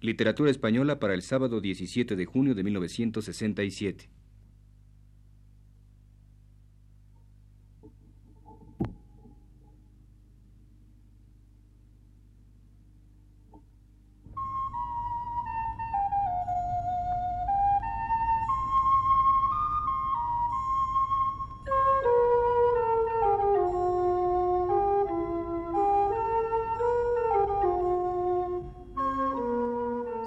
Literatura Española para el sábado 17 de junio de 1967.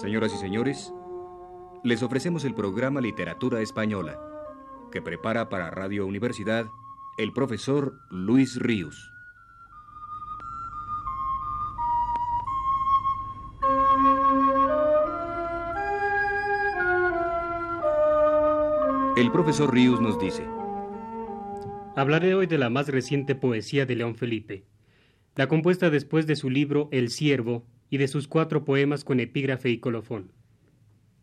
Señoras y señores, les ofrecemos el programa Literatura Española, que prepara para Radio Universidad el profesor Luis Ríos. El profesor Ríos nos dice, Hablaré hoy de la más reciente poesía de León Felipe, la compuesta después de su libro El Siervo y de sus cuatro poemas con epígrafe y colofón.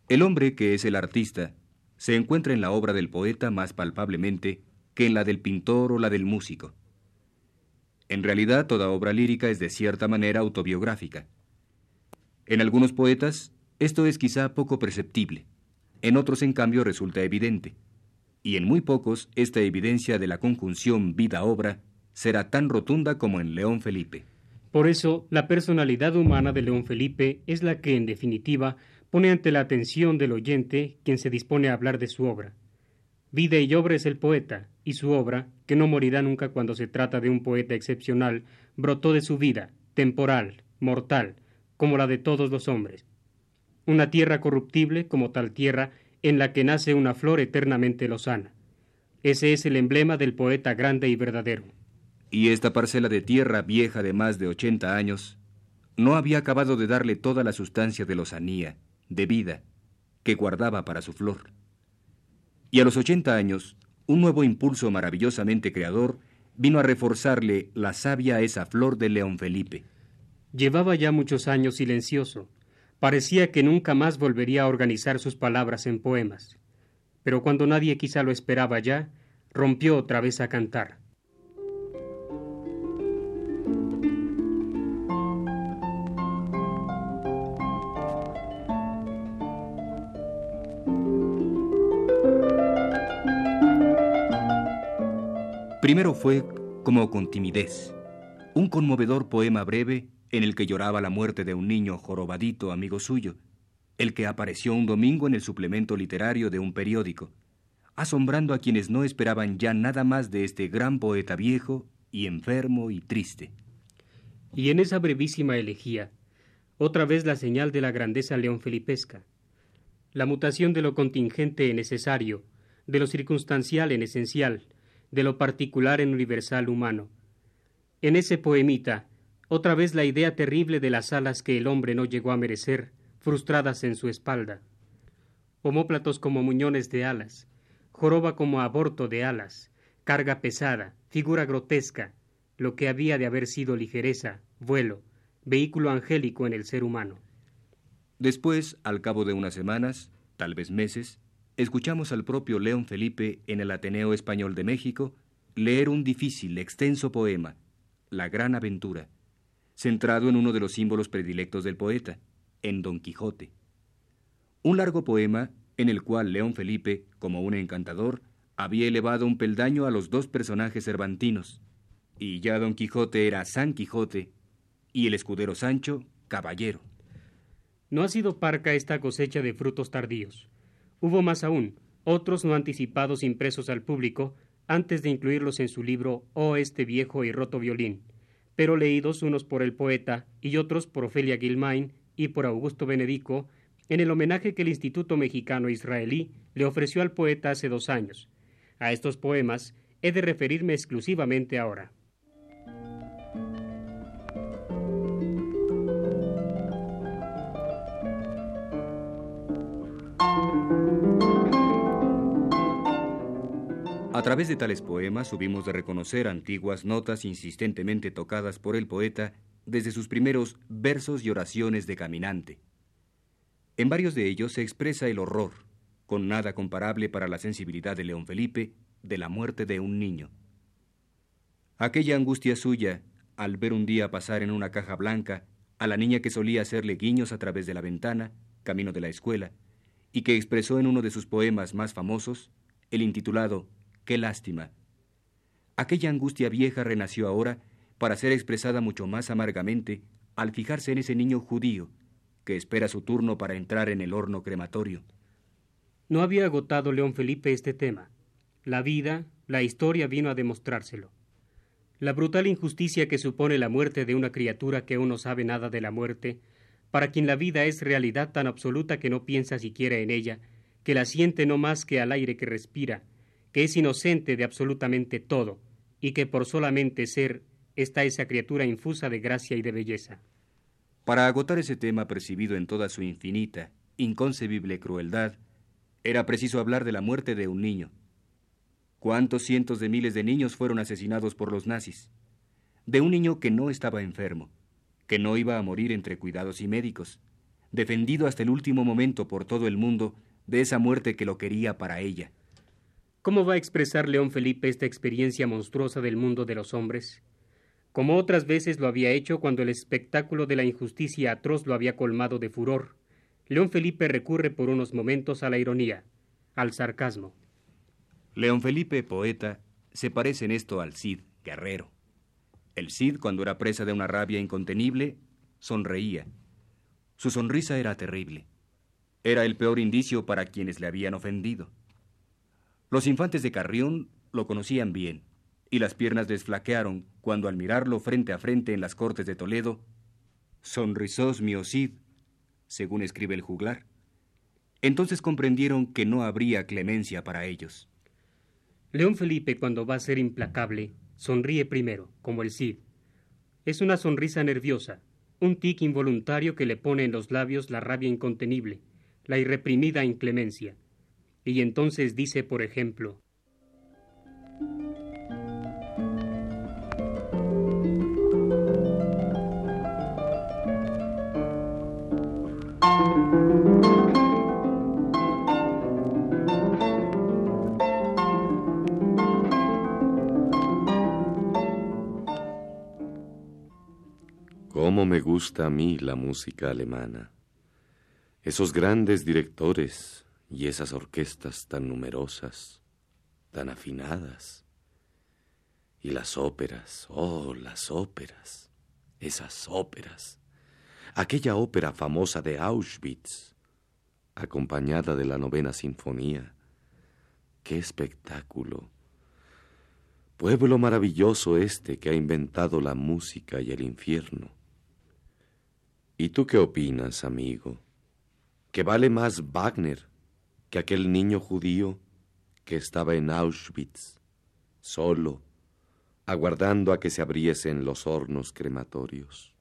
El hombre que es el artista se encuentra en la obra del poeta más palpablemente que en la del pintor o la del músico. En realidad, toda obra lírica es de cierta manera autobiográfica. En algunos poetas, esto es quizá poco perceptible, en otros, en cambio, resulta evidente, y en muy pocos esta evidencia de la conjunción vida-obra será tan rotunda como en León Felipe. Por eso, la personalidad humana de León Felipe es la que, en definitiva, pone ante la atención del oyente quien se dispone a hablar de su obra. Vida y obra es el poeta, y su obra, que no morirá nunca cuando se trata de un poeta excepcional, brotó de su vida, temporal, mortal, como la de todos los hombres. Una tierra corruptible como tal tierra en la que nace una flor eternamente lozana. Ese es el emblema del poeta grande y verdadero y esta parcela de tierra vieja de más de ochenta años no había acabado de darle toda la sustancia de lozanía, de vida, que guardaba para su flor. Y a los ochenta años, un nuevo impulso maravillosamente creador vino a reforzarle la savia a esa flor de León Felipe. Llevaba ya muchos años silencioso. Parecía que nunca más volvería a organizar sus palabras en poemas. Pero cuando nadie quizá lo esperaba ya, rompió otra vez a cantar. Primero fue como con timidez, un conmovedor poema breve en el que lloraba la muerte de un niño jorobadito amigo suyo, el que apareció un domingo en el suplemento literario de un periódico, asombrando a quienes no esperaban ya nada más de este gran poeta viejo y enfermo y triste. Y en esa brevísima elegía, otra vez la señal de la grandeza león felipesca, la mutación de lo contingente en necesario, de lo circunstancial en esencial, de lo particular en universal humano. En ese poemita, otra vez la idea terrible de las alas que el hombre no llegó a merecer, frustradas en su espalda. Homóplatos como muñones de alas, joroba como aborto de alas, carga pesada, figura grotesca, lo que había de haber sido ligereza, vuelo, vehículo angélico en el ser humano. Después, al cabo de unas semanas, tal vez meses, escuchamos al propio León Felipe en el Ateneo Español de México leer un difícil, extenso poema, La Gran Aventura, centrado en uno de los símbolos predilectos del poeta, en Don Quijote. Un largo poema en el cual León Felipe, como un encantador, había elevado un peldaño a los dos personajes cervantinos, y ya Don Quijote era San Quijote y el escudero Sancho, caballero. No ha sido parca esta cosecha de frutos tardíos Hubo más aún, otros no anticipados impresos al público antes de incluirlos en su libro Oh este viejo y roto violín, pero leídos unos por el poeta y otros por Ofelia Gilmain y por Augusto Benedico en el homenaje que el Instituto Mexicano Israelí le ofreció al poeta hace dos años. A estos poemas he de referirme exclusivamente ahora. A través de tales poemas subimos de reconocer antiguas notas insistentemente tocadas por el poeta desde sus primeros versos y oraciones de caminante. En varios de ellos se expresa el horror, con nada comparable para la sensibilidad de León Felipe, de la muerte de un niño. Aquella angustia suya, al ver un día pasar en una caja blanca a la niña que solía hacerle guiños a través de la ventana, camino de la escuela, y que expresó en uno de sus poemas más famosos, el intitulado Qué lástima. Aquella angustia vieja renació ahora para ser expresada mucho más amargamente al fijarse en ese niño judío que espera su turno para entrar en el horno crematorio. No había agotado León Felipe este tema. La vida, la historia vino a demostrárselo. La brutal injusticia que supone la muerte de una criatura que aún no sabe nada de la muerte, para quien la vida es realidad tan absoluta que no piensa siquiera en ella, que la siente no más que al aire que respira, que es inocente de absolutamente todo, y que por solamente ser está esa criatura infusa de gracia y de belleza. Para agotar ese tema percibido en toda su infinita, inconcebible crueldad, era preciso hablar de la muerte de un niño. ¿Cuántos cientos de miles de niños fueron asesinados por los nazis? De un niño que no estaba enfermo, que no iba a morir entre cuidados y médicos, defendido hasta el último momento por todo el mundo de esa muerte que lo quería para ella. ¿Cómo va a expresar León Felipe esta experiencia monstruosa del mundo de los hombres? Como otras veces lo había hecho cuando el espectáculo de la injusticia atroz lo había colmado de furor, León Felipe recurre por unos momentos a la ironía, al sarcasmo. León Felipe, poeta, se parece en esto al Cid, guerrero. El Cid, cuando era presa de una rabia incontenible, sonreía. Su sonrisa era terrible. Era el peor indicio para quienes le habían ofendido. Los infantes de Carrión lo conocían bien, y las piernas desflaquearon cuando al mirarlo frente a frente en las cortes de Toledo, sonrisós mi Cid, según escribe el juglar. Entonces comprendieron que no habría clemencia para ellos. León Felipe, cuando va a ser implacable, Sonríe primero, como el Cid. Es una sonrisa nerviosa, un tic involuntario que le pone en los labios la rabia incontenible, la irreprimida inclemencia. Y entonces dice, por ejemplo, ¿Cómo me gusta a mí la música alemana? Esos grandes directores y esas orquestas tan numerosas, tan afinadas. Y las óperas, oh, las óperas, esas óperas. Aquella ópera famosa de Auschwitz, acompañada de la novena sinfonía. ¡Qué espectáculo! Pueblo maravilloso este que ha inventado la música y el infierno. ¿Y tú qué opinas, amigo? ¿Que vale más Wagner que aquel niño judío que estaba en Auschwitz, solo, aguardando a que se abriesen los hornos crematorios?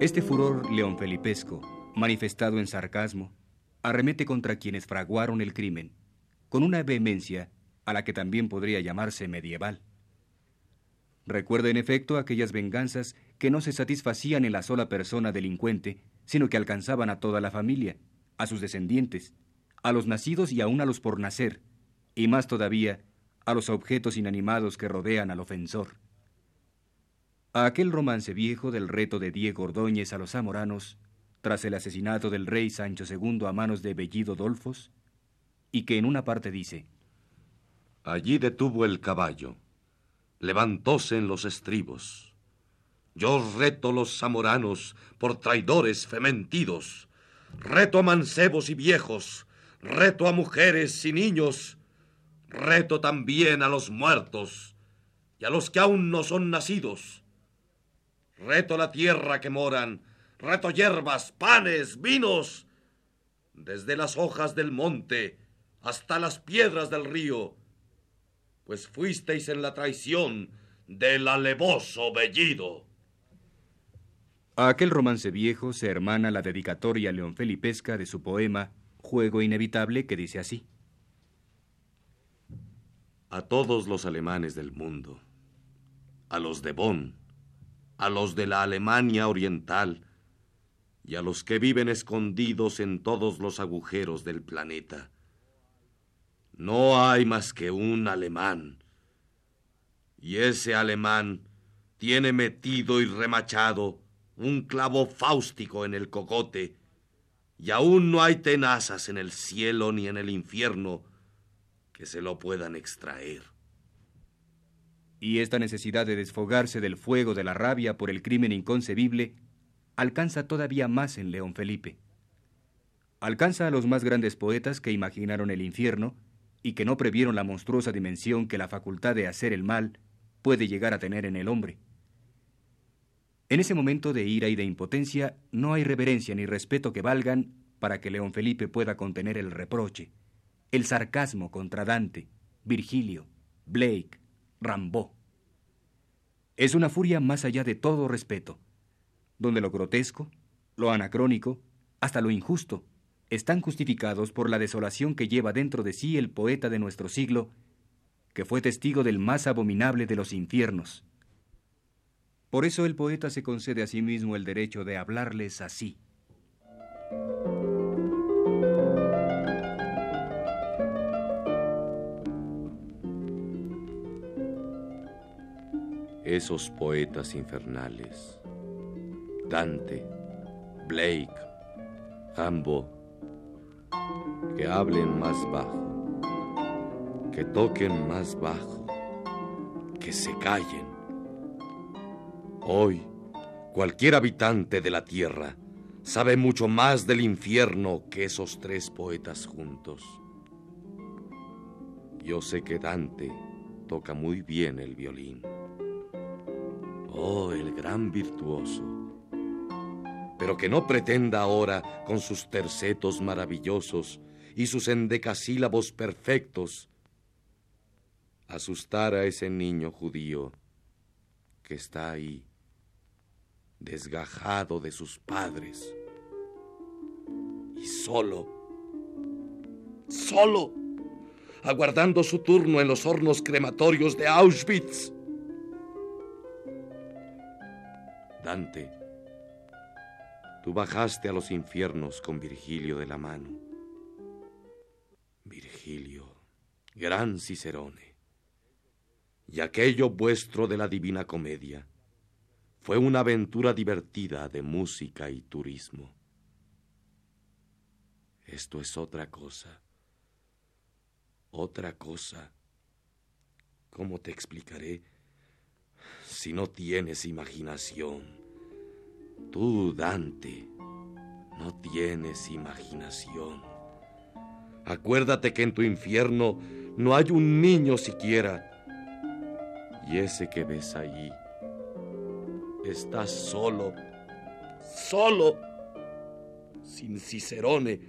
Este furor leonfelipesco, manifestado en sarcasmo, arremete contra quienes fraguaron el crimen, con una vehemencia a la que también podría llamarse medieval. Recuerda en efecto aquellas venganzas que no se satisfacían en la sola persona delincuente, sino que alcanzaban a toda la familia, a sus descendientes, a los nacidos y aún a los por nacer, y más todavía a los objetos inanimados que rodean al ofensor a aquel romance viejo del reto de Diego Ordóñez a los zamoranos tras el asesinato del rey Sancho II a manos de Bellido Dolfos, y que en una parte dice, Allí detuvo el caballo, levantóse en los estribos. Yo reto los zamoranos por traidores fementidos, reto a mancebos y viejos, reto a mujeres y niños, reto también a los muertos y a los que aún no son nacidos reto la tierra que moran, reto hierbas, panes, vinos, desde las hojas del monte hasta las piedras del río, pues fuisteis en la traición del alevoso Bellido. A aquel romance viejo se hermana la dedicatoria leonfelipesca de su poema Juego Inevitable que dice así. A todos los alemanes del mundo, a los de Bonn, a los de la Alemania Oriental y a los que viven escondidos en todos los agujeros del planeta. No hay más que un alemán, y ese alemán tiene metido y remachado un clavo fáustico en el cocote, y aún no hay tenazas en el cielo ni en el infierno que se lo puedan extraer. Y esta necesidad de desfogarse del fuego de la rabia por el crimen inconcebible alcanza todavía más en León Felipe. Alcanza a los más grandes poetas que imaginaron el infierno y que no previeron la monstruosa dimensión que la facultad de hacer el mal puede llegar a tener en el hombre. En ese momento de ira y de impotencia no hay reverencia ni respeto que valgan para que León Felipe pueda contener el reproche, el sarcasmo contra Dante, Virgilio, Blake, Rambaud. Es una furia más allá de todo respeto donde lo grotesco, lo anacrónico, hasta lo injusto, están justificados por la desolación que lleva dentro de sí el poeta de nuestro siglo, que fue testigo del más abominable de los infiernos. Por eso el poeta se concede a sí mismo el derecho de hablarles así. Esos poetas infernales Dante, Blake, Hambo, que hablen más bajo, que toquen más bajo, que se callen. Hoy, cualquier habitante de la tierra sabe mucho más del infierno que esos tres poetas juntos. Yo sé que Dante toca muy bien el violín. Oh, el gran virtuoso pero que no pretenda ahora, con sus tercetos maravillosos y sus endecasílabos perfectos, asustar a ese niño judío que está ahí, desgajado de sus padres, y solo, solo, aguardando su turno en los hornos crematorios de Auschwitz. Dante, Tú bajaste a los infiernos con Virgilio de la mano. Virgilio, gran Cicerone. Y aquello vuestro de la Divina Comedia fue una aventura divertida de música y turismo. Esto es otra cosa. Otra cosa. ¿Cómo te explicaré si no tienes imaginación? Tú, Dante, no tienes imaginación. Acuérdate que en tu infierno no hay un niño siquiera. Y ese que ves allí está solo, solo, sin Cicerone,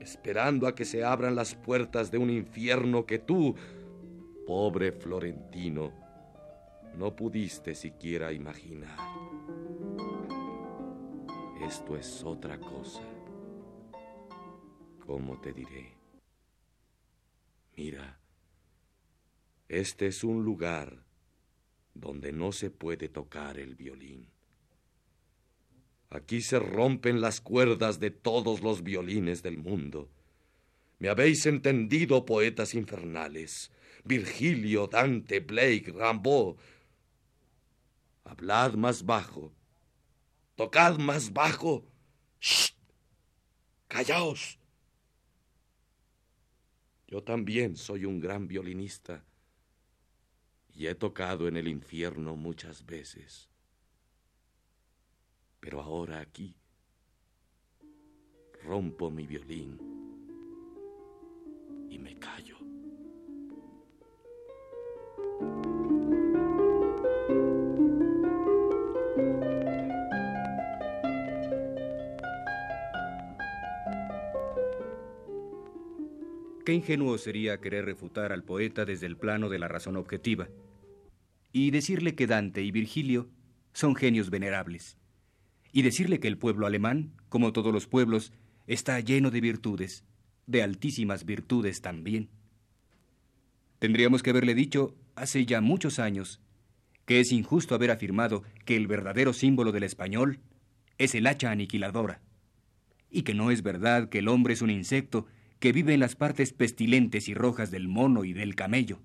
esperando a que se abran las puertas de un infierno que tú, pobre Florentino, no pudiste siquiera imaginar. Esto es otra cosa. ¿Cómo te diré? Mira, este es un lugar donde no se puede tocar el violín. Aquí se rompen las cuerdas de todos los violines del mundo. ¿Me habéis entendido, poetas infernales? Virgilio, Dante, Blake, Rambaud. Hablad más bajo Tocad más bajo. ¡Shh! Callaos. Yo también soy un gran violinista y he tocado en el infierno muchas veces. Pero ahora aquí rompo mi violín y me callo. Qué ingenuo sería querer refutar al poeta desde el plano de la razón objetiva y decirle que Dante y Virgilio son genios venerables, y decirle que el pueblo alemán, como todos los pueblos, está lleno de virtudes, de altísimas virtudes también. Tendríamos que haberle dicho hace ya muchos años que es injusto haber afirmado que el verdadero símbolo del español es el hacha aniquiladora, y que no es verdad que el hombre es un insecto que vive en las partes pestilentes y rojas del mono y del camello.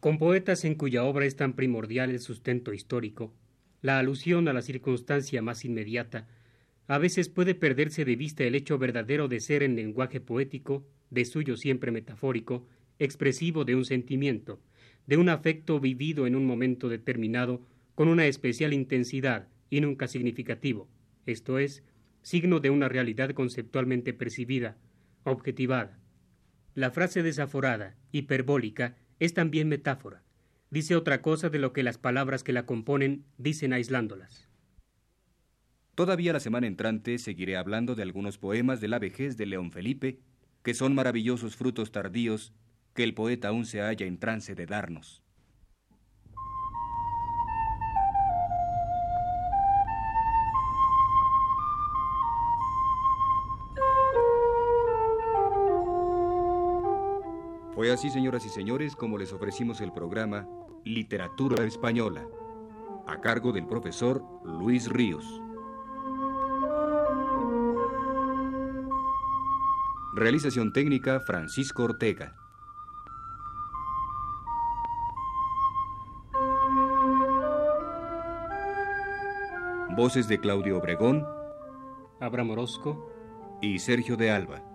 Con poetas en cuya obra es tan primordial el sustento histórico, la alusión a la circunstancia más inmediata, a veces puede perderse de vista el hecho verdadero de ser en lenguaje poético, de suyo siempre metafórico, expresivo de un sentimiento, de un afecto vivido en un momento determinado con una especial intensidad y nunca significativo, esto es, signo de una realidad conceptualmente percibida, objetivada. La frase desaforada, hiperbólica, es también metáfora. Dice otra cosa de lo que las palabras que la componen dicen aislándolas. Todavía la semana entrante seguiré hablando de algunos poemas de la vejez de León Felipe, que son maravillosos frutos tardíos que el poeta aún se halla en trance de darnos. Fue así, señoras y señores, como les ofrecimos el programa Literatura Española, a cargo del profesor Luis Ríos. Realización técnica Francisco Ortega. Voces de Claudio Obregón, Abraham Orozco y Sergio de Alba.